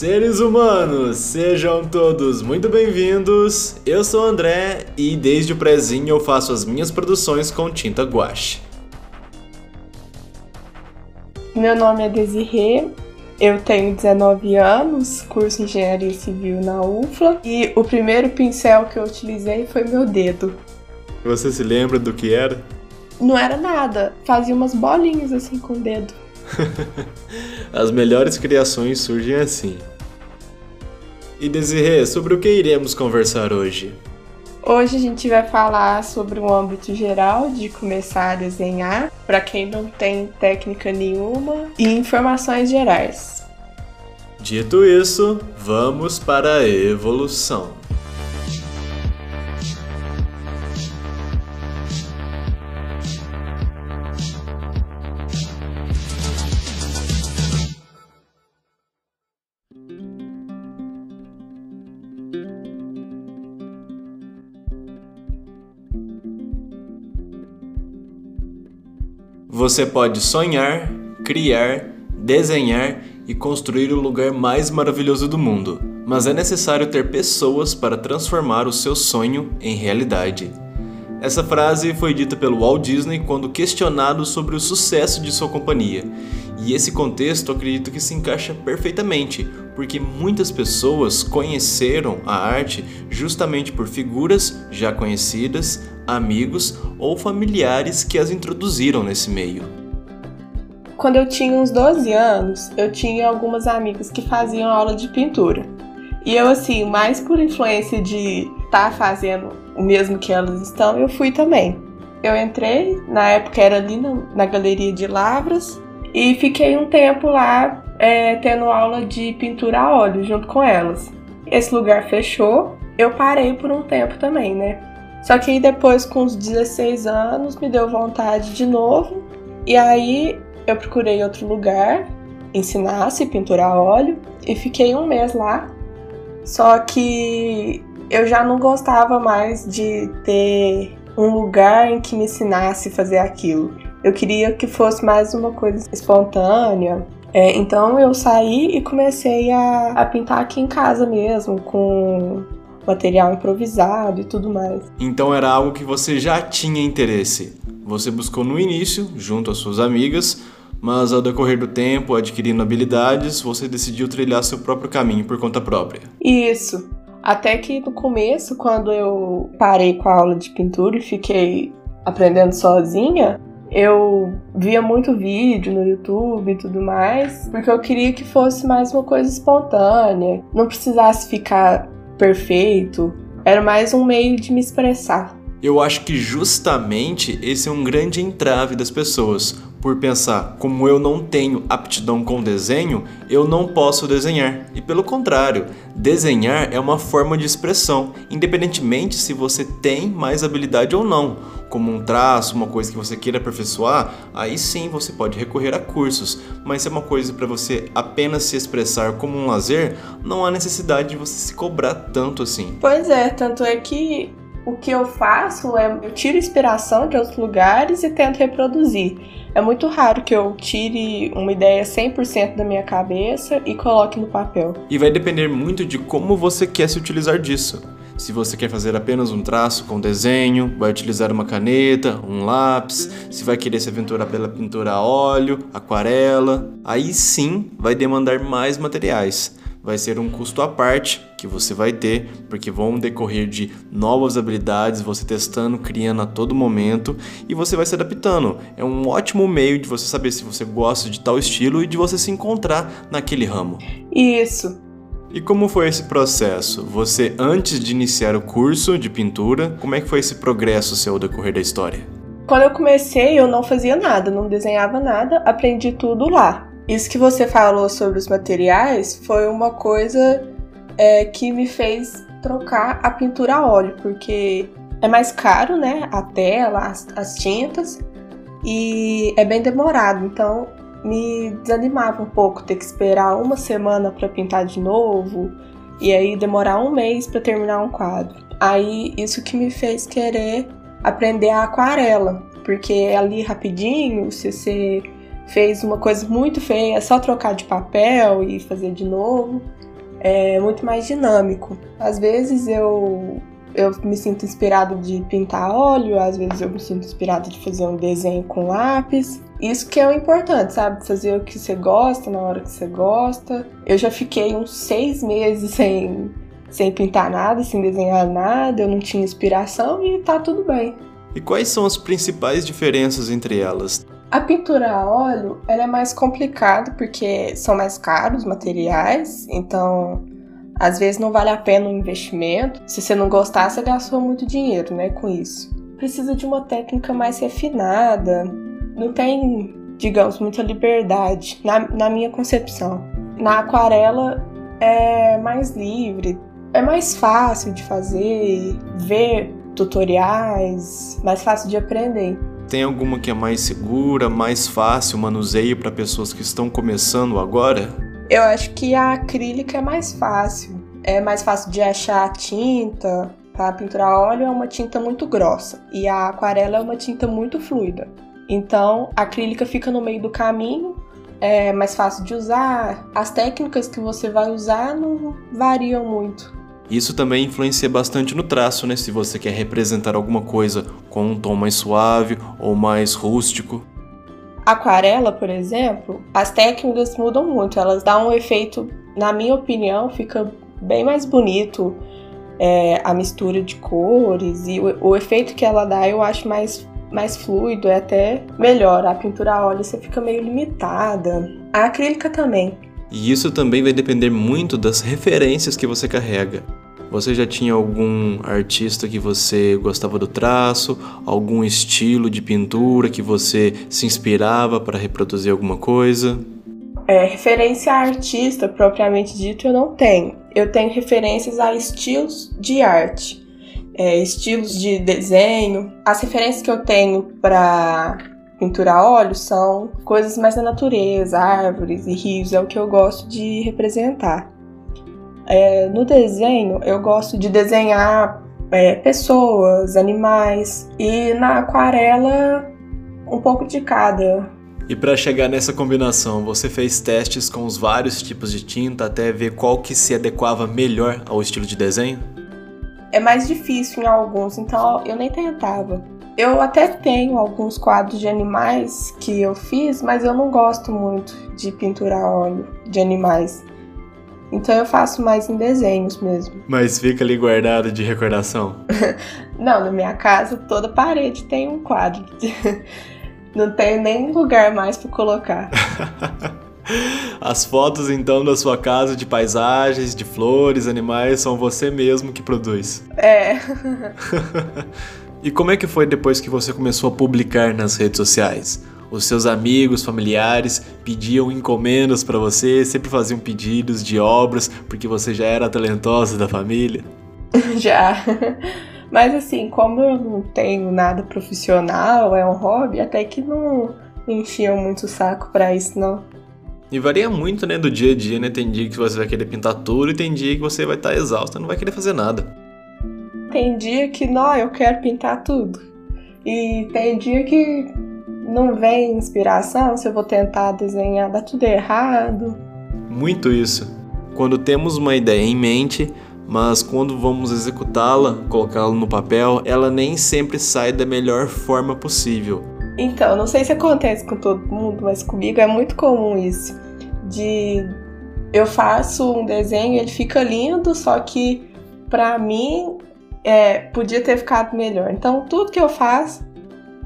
Seres humanos! Sejam todos muito bem-vindos. Eu sou o André e desde o prezinho eu faço as minhas produções com tinta guache. Meu nome é Desirê, eu tenho 19 anos, curso Engenharia Civil na UFLA e o primeiro pincel que eu utilizei foi meu dedo. Você se lembra do que era? Não era nada, fazia umas bolinhas assim com o dedo. As melhores criações surgem assim. E Desirê, sobre o que iremos conversar hoje? Hoje a gente vai falar sobre o âmbito geral de começar a desenhar, para quem não tem técnica nenhuma, e informações gerais. Dito isso, vamos para a evolução. Você pode sonhar, criar, desenhar e construir o lugar mais maravilhoso do mundo, mas é necessário ter pessoas para transformar o seu sonho em realidade. Essa frase foi dita pelo Walt Disney quando questionado sobre o sucesso de sua companhia. E esse contexto acredito que se encaixa perfeitamente, porque muitas pessoas conheceram a arte justamente por figuras já conhecidas, amigos ou familiares que as introduziram nesse meio. Quando eu tinha uns 12 anos, eu tinha algumas amigas que faziam aula de pintura. E eu, assim, mais por influência de estar tá fazendo o mesmo que elas estão, eu fui também. Eu entrei, na época era ali na, na Galeria de Lavras, e fiquei um tempo lá é, tendo aula de pintura a óleo junto com elas. Esse lugar fechou, eu parei por um tempo também, né? Só que aí depois, com os 16 anos, me deu vontade de novo. E aí eu procurei outro lugar, ensinasse pintura a óleo, e fiquei um mês lá. Só que eu já não gostava mais de ter um lugar em que me ensinasse a fazer aquilo. Eu queria que fosse mais uma coisa espontânea. É, então eu saí e comecei a, a pintar aqui em casa mesmo, com material improvisado e tudo mais. Então era algo que você já tinha interesse. Você buscou no início, junto às suas amigas, mas ao decorrer do tempo, adquirindo habilidades, você decidiu trilhar seu próprio caminho por conta própria. Isso. Até que no começo, quando eu parei com a aula de pintura e fiquei aprendendo sozinha, eu via muito vídeo no YouTube e tudo mais, porque eu queria que fosse mais uma coisa espontânea, não precisasse ficar perfeito, era mais um meio de me expressar. Eu acho que justamente esse é um grande entrave das pessoas, por pensar, como eu não tenho aptidão com desenho, eu não posso desenhar. E pelo contrário, desenhar é uma forma de expressão, independentemente se você tem mais habilidade ou não. Como um traço, uma coisa que você queira aperfeiçoar, aí sim você pode recorrer a cursos. Mas se é uma coisa para você apenas se expressar como um lazer, não há necessidade de você se cobrar tanto assim. Pois é, tanto é que o que eu faço é eu tiro inspiração de outros lugares e tento reproduzir. É muito raro que eu tire uma ideia 100% da minha cabeça e coloque no papel. E vai depender muito de como você quer se utilizar disso. Se você quer fazer apenas um traço com desenho, vai utilizar uma caneta, um lápis, se vai querer se aventurar pela pintura a óleo, aquarela, aí sim vai demandar mais materiais vai ser um custo à parte que você vai ter, porque vão decorrer de novas habilidades, você testando, criando a todo momento e você vai se adaptando. É um ótimo meio de você saber se você gosta de tal estilo e de você se encontrar naquele ramo. Isso. E como foi esse processo? Você, antes de iniciar o curso de pintura, como é que foi esse progresso seu decorrer da história? Quando eu comecei, eu não fazia nada, não desenhava nada, aprendi tudo lá. Isso que você falou sobre os materiais foi uma coisa é, que me fez trocar a pintura a óleo, porque é mais caro, né? A tela, as, as tintas, e é bem demorado. Então me desanimava um pouco ter que esperar uma semana para pintar de novo e aí demorar um mês para terminar um quadro. Aí isso que me fez querer aprender a aquarela, porque ali rapidinho, se você fez uma coisa muito feia, é só trocar de papel e fazer de novo. É muito mais dinâmico. Às vezes eu eu me sinto inspirado de pintar óleo, às vezes eu me sinto inspirado de fazer um desenho com lápis. Isso que é o importante, sabe? Fazer o que você gosta na hora que você gosta. Eu já fiquei uns seis meses sem, sem pintar nada, sem desenhar nada, eu não tinha inspiração e tá tudo bem. E quais são as principais diferenças entre elas? A pintura a óleo ela é mais complicada porque são mais caros os materiais, então às vezes não vale a pena o investimento. Se você não gostar, você gastou muito dinheiro, né, com isso. Precisa de uma técnica mais refinada. Não tem, digamos, muita liberdade, na, na minha concepção. Na aquarela é mais livre, é mais fácil de fazer, ver tutoriais, mais fácil de aprender. Tem alguma que é mais segura, mais fácil manuseio para pessoas que estão começando agora? Eu acho que a acrílica é mais fácil. É mais fácil de achar a tinta. Para pinturar óleo é uma tinta muito grossa e a aquarela é uma tinta muito fluida. Então a acrílica fica no meio do caminho, é mais fácil de usar. As técnicas que você vai usar não variam muito. Isso também influencia bastante no traço, né? Se você quer representar alguma coisa com um tom mais suave ou mais rústico. Aquarela, por exemplo, as técnicas mudam muito, elas dão um efeito, na minha opinião, fica bem mais bonito é, a mistura de cores e o, o, efeito que ela dá eu acho mais, mais fluido, é até melhor. A pintura a óleo você fica meio limitada. A acrílica também. E isso também vai depender muito das referências que você carrega. Você já tinha algum artista que você gostava do traço, algum estilo de pintura que você se inspirava para reproduzir alguma coisa? É, referência a artista propriamente dito eu não tenho. Eu tenho referências a estilos de arte, é, estilos de desenho. As referências que eu tenho para pintura a óleo são coisas mais da natureza, árvores e rios, é o que eu gosto de representar. É, no desenho, eu gosto de desenhar é, pessoas, animais, e na aquarela, um pouco de cada. E para chegar nessa combinação, você fez testes com os vários tipos de tinta até ver qual que se adequava melhor ao estilo de desenho? É mais difícil em alguns, então eu nem tentava. Eu até tenho alguns quadros de animais que eu fiz, mas eu não gosto muito de pintura a óleo de animais. Então eu faço mais em desenhos mesmo. Mas fica ali guardado de recordação? Não, na minha casa toda parede tem um quadro. Não tem nem lugar mais para colocar. As fotos então da sua casa de paisagens, de flores, animais, são você mesmo que produz. É. e como é que foi depois que você começou a publicar nas redes sociais? os seus amigos, familiares pediam encomendas para você, sempre faziam pedidos de obras porque você já era talentosa da família? Já. Mas assim, como eu não tenho nada profissional, é um hobby, até que não enchiam muito o saco para isso, não. E varia muito, né, do dia a dia, né? Tem dia que você vai querer pintar tudo e tem dia que você vai estar tá exausta, não vai querer fazer nada. Tem dia que, não, eu quero pintar tudo. E tem dia que não vem inspiração, se eu vou tentar desenhar, dá tudo errado. Muito isso. Quando temos uma ideia em mente, mas quando vamos executá-la, colocá-la no papel, ela nem sempre sai da melhor forma possível. Então, não sei se acontece com todo mundo, mas comigo é muito comum isso. De eu faço um desenho, ele fica lindo, só que para mim é, podia ter ficado melhor. Então, tudo que eu faço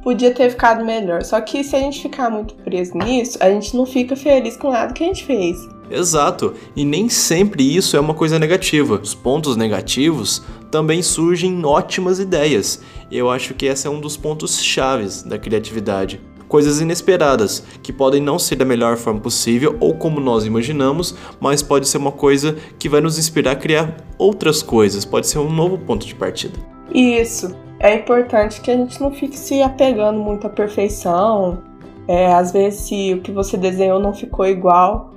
podia ter ficado melhor. Só que se a gente ficar muito preso nisso, a gente não fica feliz com nada que a gente fez. Exato, e nem sempre isso é uma coisa negativa. Os pontos negativos também surgem ótimas ideias. Eu acho que esse é um dos pontos chaves da criatividade. Coisas inesperadas, que podem não ser da melhor forma possível ou como nós imaginamos, mas pode ser uma coisa que vai nos inspirar a criar outras coisas, pode ser um novo ponto de partida. Isso é importante que a gente não fique se apegando muito à perfeição. É, às vezes, se o que você desenhou não ficou igual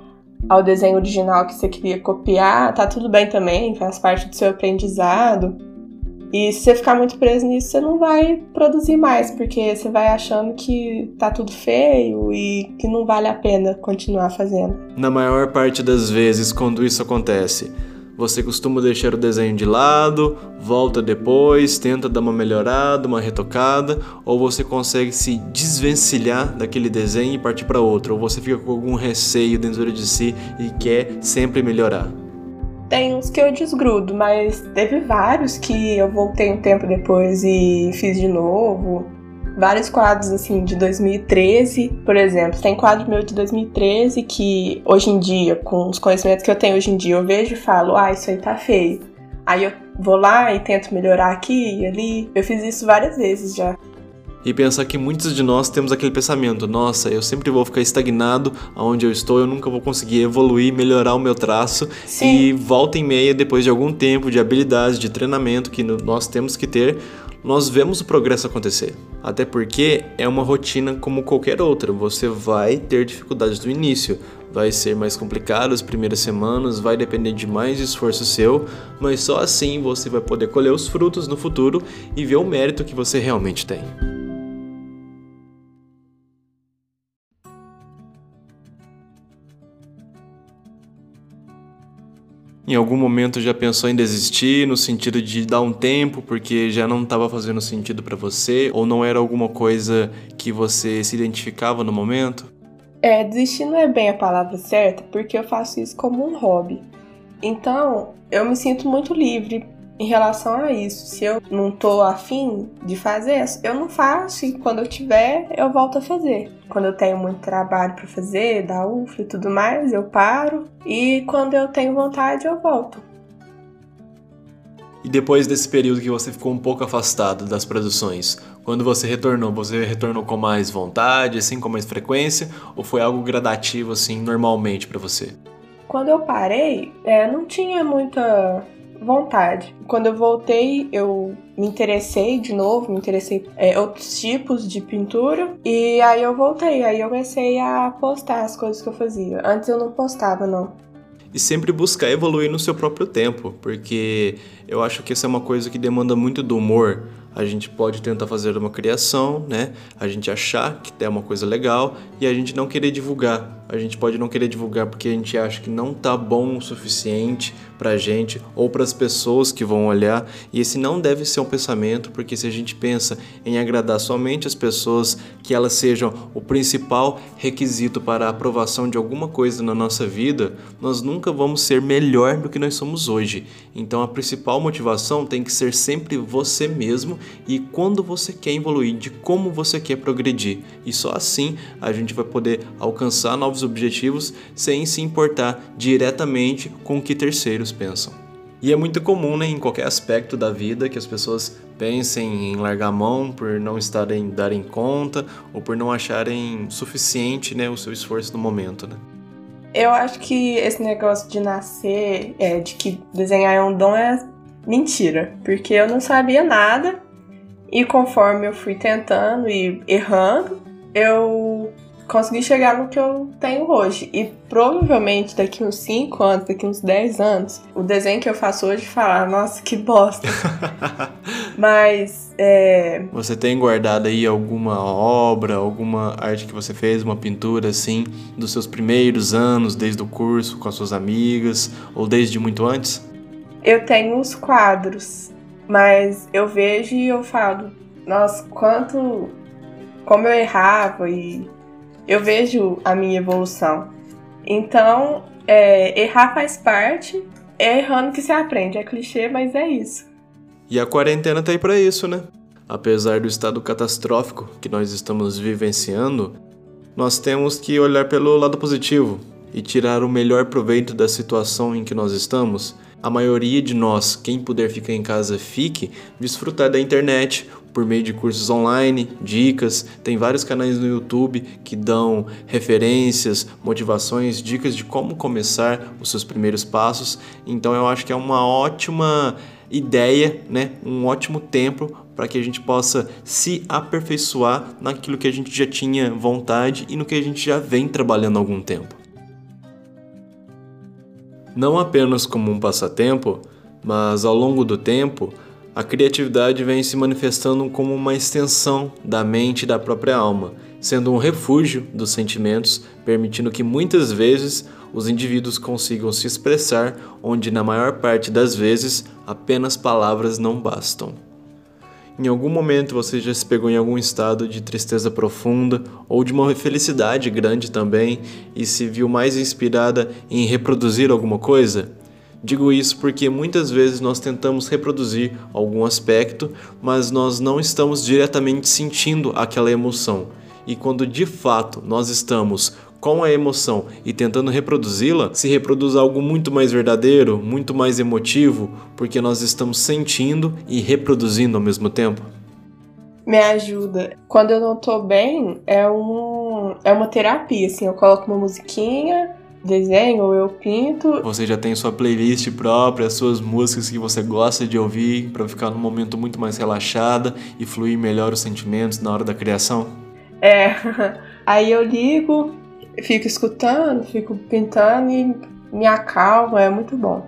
ao desenho original que você queria copiar, tá tudo bem também, faz parte do seu aprendizado. E se você ficar muito preso nisso, você não vai produzir mais, porque você vai achando que tá tudo feio e que não vale a pena continuar fazendo. Na maior parte das vezes, quando isso acontece, você costuma deixar o desenho de lado, volta depois, tenta dar uma melhorada, uma retocada, ou você consegue se desvencilhar daquele desenho e partir para outro, ou você fica com algum receio dentro de si e quer sempre melhorar. Tem uns que eu desgrudo, mas teve vários que eu voltei um tempo depois e fiz de novo vários quadros assim de 2013, por exemplo. Tem quadro meu de 2013 que hoje em dia, com os conhecimentos que eu tenho hoje em dia, eu vejo e falo: "Ah, isso aí tá feio". Aí eu vou lá e tento melhorar aqui e ali. Eu fiz isso várias vezes já. E pensar que muitos de nós temos aquele pensamento: nossa, eu sempre vou ficar estagnado aonde eu estou, eu nunca vou conseguir evoluir, melhorar o meu traço. Sim. E volta e meia, depois de algum tempo de habilidades, de treinamento que nós temos que ter, nós vemos o progresso acontecer. Até porque é uma rotina como qualquer outra. Você vai ter dificuldades no início, vai ser mais complicado as primeiras semanas, vai depender de mais esforço seu, mas só assim você vai poder colher os frutos no futuro e ver o mérito que você realmente tem. Em algum momento já pensou em desistir, no sentido de dar um tempo porque já não estava fazendo sentido para você ou não era alguma coisa que você se identificava no momento? É, desistir não é bem a palavra certa, porque eu faço isso como um hobby. Então, eu me sinto muito livre em relação a isso. Se eu não tô afim de fazer, eu não faço e quando eu tiver, eu volto a fazer. Quando eu tenho muito trabalho para fazer, da UFLA e tudo mais, eu paro e quando eu tenho vontade, eu volto. E depois desse período que você ficou um pouco afastado das produções, quando você retornou, você retornou com mais vontade, assim, com mais frequência, ou foi algo gradativo, assim, normalmente para você? Quando eu parei, é, não tinha muita vontade. Quando eu voltei, eu me interessei de novo, me interessei é, outros tipos de pintura e aí eu voltei, aí eu comecei a postar as coisas que eu fazia. Antes eu não postava não. E sempre buscar evoluir no seu próprio tempo, porque eu acho que essa é uma coisa que demanda muito do humor a gente pode tentar fazer uma criação, né? A gente achar que é uma coisa legal e a gente não querer divulgar. A gente pode não querer divulgar porque a gente acha que não tá bom o suficiente pra gente ou para as pessoas que vão olhar. E esse não deve ser um pensamento, porque se a gente pensa em agradar somente as pessoas, que elas sejam o principal requisito para a aprovação de alguma coisa na nossa vida, nós nunca vamos ser melhor do que nós somos hoje. Então a principal motivação tem que ser sempre você mesmo e quando você quer evoluir, de como você quer progredir. E só assim a gente vai poder alcançar novos objetivos sem se importar diretamente com o que terceiros pensam. E é muito comum né, em qualquer aspecto da vida que as pessoas pensem em largar a mão por não estarem darem conta ou por não acharem suficiente né, o seu esforço no momento. Né? Eu acho que esse negócio de nascer, é, de que desenhar é um dom é mentira, porque eu não sabia nada e conforme eu fui tentando e errando, eu consegui chegar no que eu tenho hoje. E provavelmente daqui uns 5 anos, daqui uns 10 anos, o desenho que eu faço hoje falar, nossa, que bosta. Mas. É... Você tem guardado aí alguma obra, alguma arte que você fez, uma pintura assim, dos seus primeiros anos, desde o curso, com as suas amigas, ou desde muito antes? Eu tenho uns quadros mas eu vejo e eu falo, nossa, quanto. Como eu errava e eu vejo a minha evolução. Então, é, errar faz parte, é errando que se aprende. É clichê, mas é isso. E a quarentena tá aí pra isso, né? Apesar do estado catastrófico que nós estamos vivenciando, nós temos que olhar pelo lado positivo e tirar o melhor proveito da situação em que nós estamos a maioria de nós, quem puder ficar em casa, fique, desfrutar da internet por meio de cursos online, dicas. Tem vários canais no YouTube que dão referências, motivações, dicas de como começar os seus primeiros passos. Então eu acho que é uma ótima ideia, né? Um ótimo tempo para que a gente possa se aperfeiçoar naquilo que a gente já tinha vontade e no que a gente já vem trabalhando há algum tempo não apenas como um passatempo, mas ao longo do tempo, A criatividade vem se manifestando como uma extensão da mente e da própria alma, sendo um refúgio dos sentimentos, permitindo que muitas vezes os indivíduos consigam se expressar onde, na maior parte das vezes, apenas palavras não bastam. Em algum momento você já se pegou em algum estado de tristeza profunda ou de uma felicidade grande também e se viu mais inspirada em reproduzir alguma coisa? Digo isso porque muitas vezes nós tentamos reproduzir algum aspecto, mas nós não estamos diretamente sentindo aquela emoção. E quando de fato nós estamos com a emoção e tentando reproduzi-la, se reproduz algo muito mais verdadeiro, muito mais emotivo, porque nós estamos sentindo e reproduzindo ao mesmo tempo? Me ajuda. Quando eu não tô bem, é, um, é uma terapia, assim, eu coloco uma musiquinha, desenho ou eu pinto. Você já tem sua playlist própria, suas músicas que você gosta de ouvir para ficar num momento muito mais relaxada e fluir melhor os sentimentos na hora da criação? É. Aí eu ligo, fico escutando, fico pintando e me acalma, é muito bom.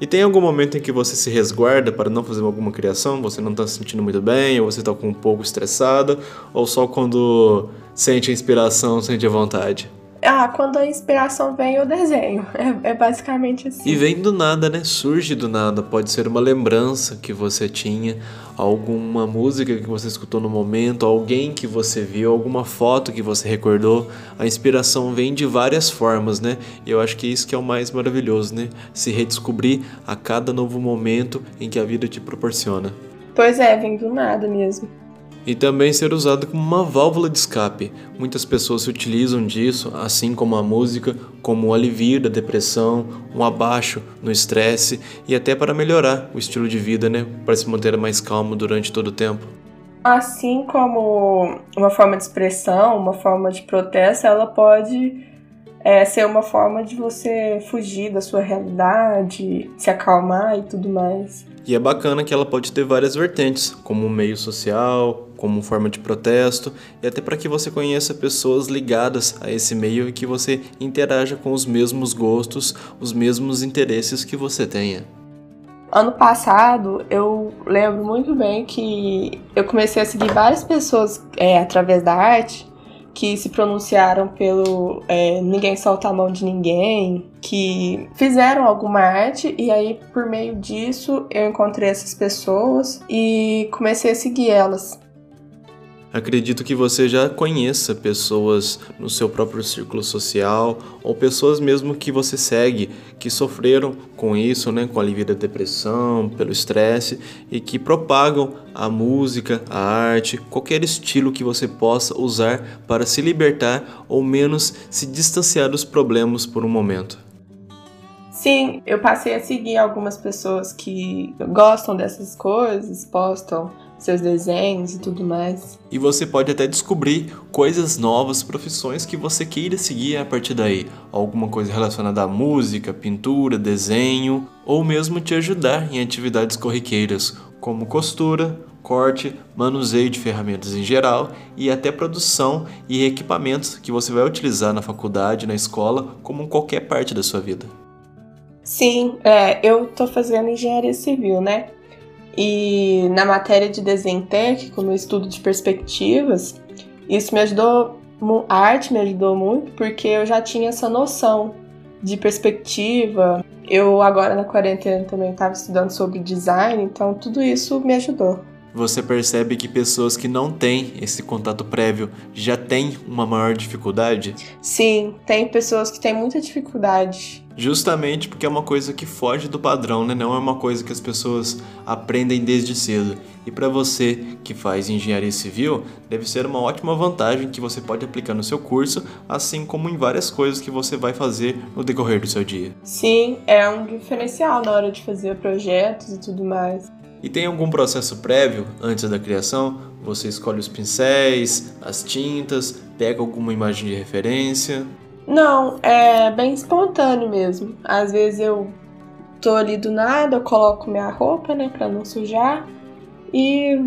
E tem algum momento em que você se resguarda para não fazer alguma criação? Você não está se sentindo muito bem, ou você está um pouco estressada, ou só quando sente a inspiração, sente a vontade? Ah, quando a inspiração vem, eu desenho. É, é, basicamente assim. E vem do nada, né? Surge do nada. Pode ser uma lembrança que você tinha, alguma música que você escutou no momento, alguém que você viu, alguma foto que você recordou. A inspiração vem de várias formas, né? E eu acho que isso que é o mais maravilhoso, né? Se redescobrir a cada novo momento em que a vida te proporciona. Pois é, vem do nada mesmo e também ser usado como uma válvula de escape. Muitas pessoas se utilizam disso, assim como a música, como um alivio da depressão, um abaixo no estresse e até para melhorar o estilo de vida, né, para se manter mais calmo durante todo o tempo. Assim como uma forma de expressão, uma forma de protesto, ela pode é, ser uma forma de você fugir da sua realidade, se acalmar e tudo mais. E é bacana que ela pode ter várias vertentes, como meio social, como forma de protesto, e até para que você conheça pessoas ligadas a esse meio e que você interaja com os mesmos gostos, os mesmos interesses que você tenha. Ano passado, eu lembro muito bem que eu comecei a seguir várias pessoas é, através da arte que se pronunciaram pelo é, Ninguém Solta a Mão de Ninguém, que fizeram alguma arte e aí por meio disso eu encontrei essas pessoas e comecei a seguir elas. Acredito que você já conheça pessoas no seu próprio círculo social ou pessoas mesmo que você segue que sofreram com isso, né, com a alívio da depressão, pelo estresse e que propagam a música, a arte, qualquer estilo que você possa usar para se libertar ou menos se distanciar dos problemas por um momento. Sim, eu passei a seguir algumas pessoas que gostam dessas coisas, postam seus desenhos e tudo mais. E você pode até descobrir coisas novas, profissões que você queira seguir a partir daí. Alguma coisa relacionada à música, pintura, desenho, ou mesmo te ajudar em atividades corriqueiras, como costura, corte, manuseio de ferramentas em geral e até produção e equipamentos que você vai utilizar na faculdade, na escola, como em qualquer parte da sua vida. Sim, é, eu tô fazendo engenharia civil, né? E na matéria de desenho técnico, no estudo de perspectivas, isso me ajudou, a arte me ajudou muito, porque eu já tinha essa noção de perspectiva. Eu agora na quarentena também estava estudando sobre design, então tudo isso me ajudou. Você percebe que pessoas que não têm esse contato prévio já têm uma maior dificuldade? Sim, tem pessoas que têm muita dificuldade justamente porque é uma coisa que foge do padrão, né? Não é uma coisa que as pessoas aprendem desde cedo. E para você que faz engenharia civil, deve ser uma ótima vantagem que você pode aplicar no seu curso, assim como em várias coisas que você vai fazer no decorrer do seu dia. Sim, é um diferencial na hora de fazer projetos e tudo mais. E tem algum processo prévio antes da criação? Você escolhe os pincéis, as tintas, pega alguma imagem de referência? Não, é bem espontâneo mesmo. Às vezes eu tô ali do nada, eu coloco minha roupa, né, pra não sujar, e,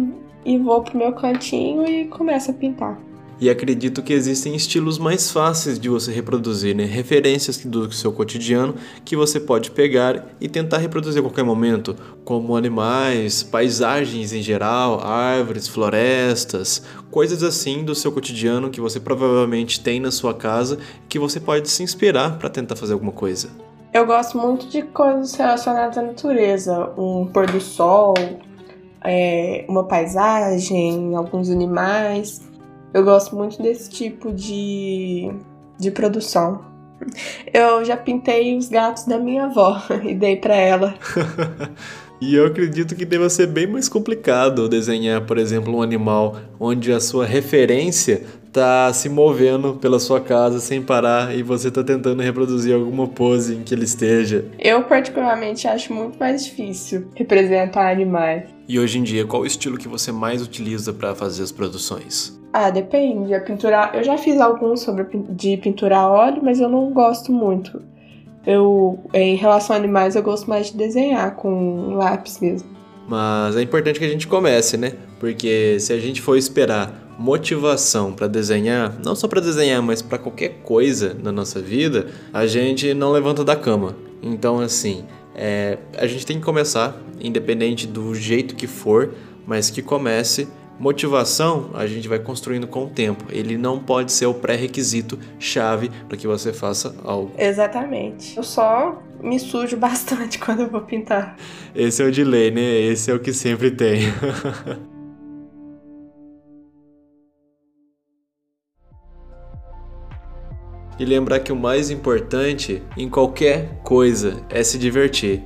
e vou pro meu cantinho e começo a pintar. E acredito que existem estilos mais fáceis de você reproduzir, né? referências do seu cotidiano que você pode pegar e tentar reproduzir a qualquer momento, como animais, paisagens em geral, árvores, florestas, coisas assim do seu cotidiano que você provavelmente tem na sua casa que você pode se inspirar para tentar fazer alguma coisa. Eu gosto muito de coisas relacionadas à natureza, um pôr do sol, é, uma paisagem, alguns animais. Eu gosto muito desse tipo de, de produção. Eu já pintei os gatos da minha avó e dei para ela. e eu acredito que deva ser bem mais complicado desenhar, por exemplo, um animal onde a sua referência tá se movendo pela sua casa sem parar e você tá tentando reproduzir alguma pose em que ele esteja. Eu particularmente acho muito mais difícil representar animais. E hoje em dia, qual o estilo que você mais utiliza para fazer as produções? Ah, depende. A pintura, eu já fiz alguns sobre de pintura a óleo, mas eu não gosto muito. Eu, em relação a animais, eu gosto mais de desenhar com lápis mesmo. Mas é importante que a gente comece, né? Porque se a gente for esperar motivação para desenhar, não só para desenhar, mas para qualquer coisa na nossa vida, a gente não levanta da cama. Então, assim, é, a gente tem que começar, independente do jeito que for, mas que comece Motivação a gente vai construindo com o tempo. Ele não pode ser o pré-requisito chave para que você faça algo. Exatamente. Eu só me sujo bastante quando eu vou pintar. Esse é o delay, né? Esse é o que sempre tem. e lembrar que o mais importante em qualquer coisa é se divertir.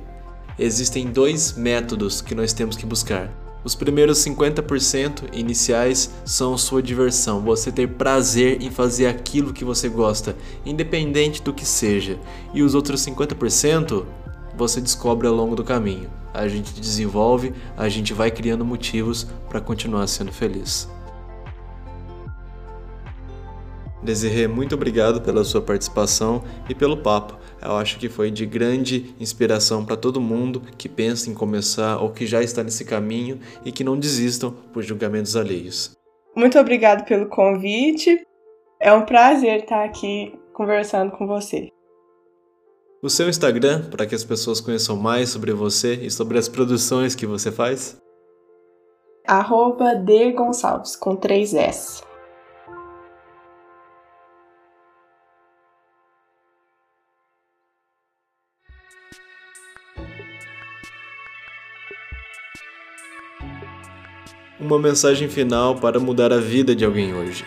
Existem dois métodos que nós temos que buscar os primeiros 50% iniciais são sua diversão, você ter prazer em fazer aquilo que você gosta, independente do que seja. E os outros 50% você descobre ao longo do caminho. A gente desenvolve, a gente vai criando motivos para continuar sendo feliz. Desirê, muito obrigado pela sua participação e pelo papo eu acho que foi de grande inspiração para todo mundo que pensa em começar ou que já está nesse caminho e que não desistam por julgamentos alheios. Muito obrigado pelo convite. É um prazer estar aqui conversando com você. O seu Instagram para que as pessoas conheçam mais sobre você e sobre as produções que você faz? Arroba Gonçalves, com três S uma mensagem final para mudar a vida de alguém hoje.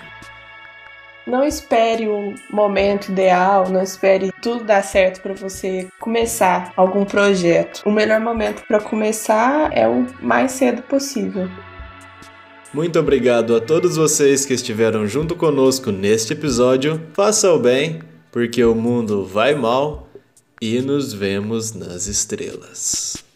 Não espere o momento ideal, não espere tudo dar certo para você começar algum projeto. O melhor momento para começar é o mais cedo possível. Muito obrigado a todos vocês que estiveram junto conosco neste episódio. Faça o bem, porque o mundo vai mal e nos vemos nas estrelas.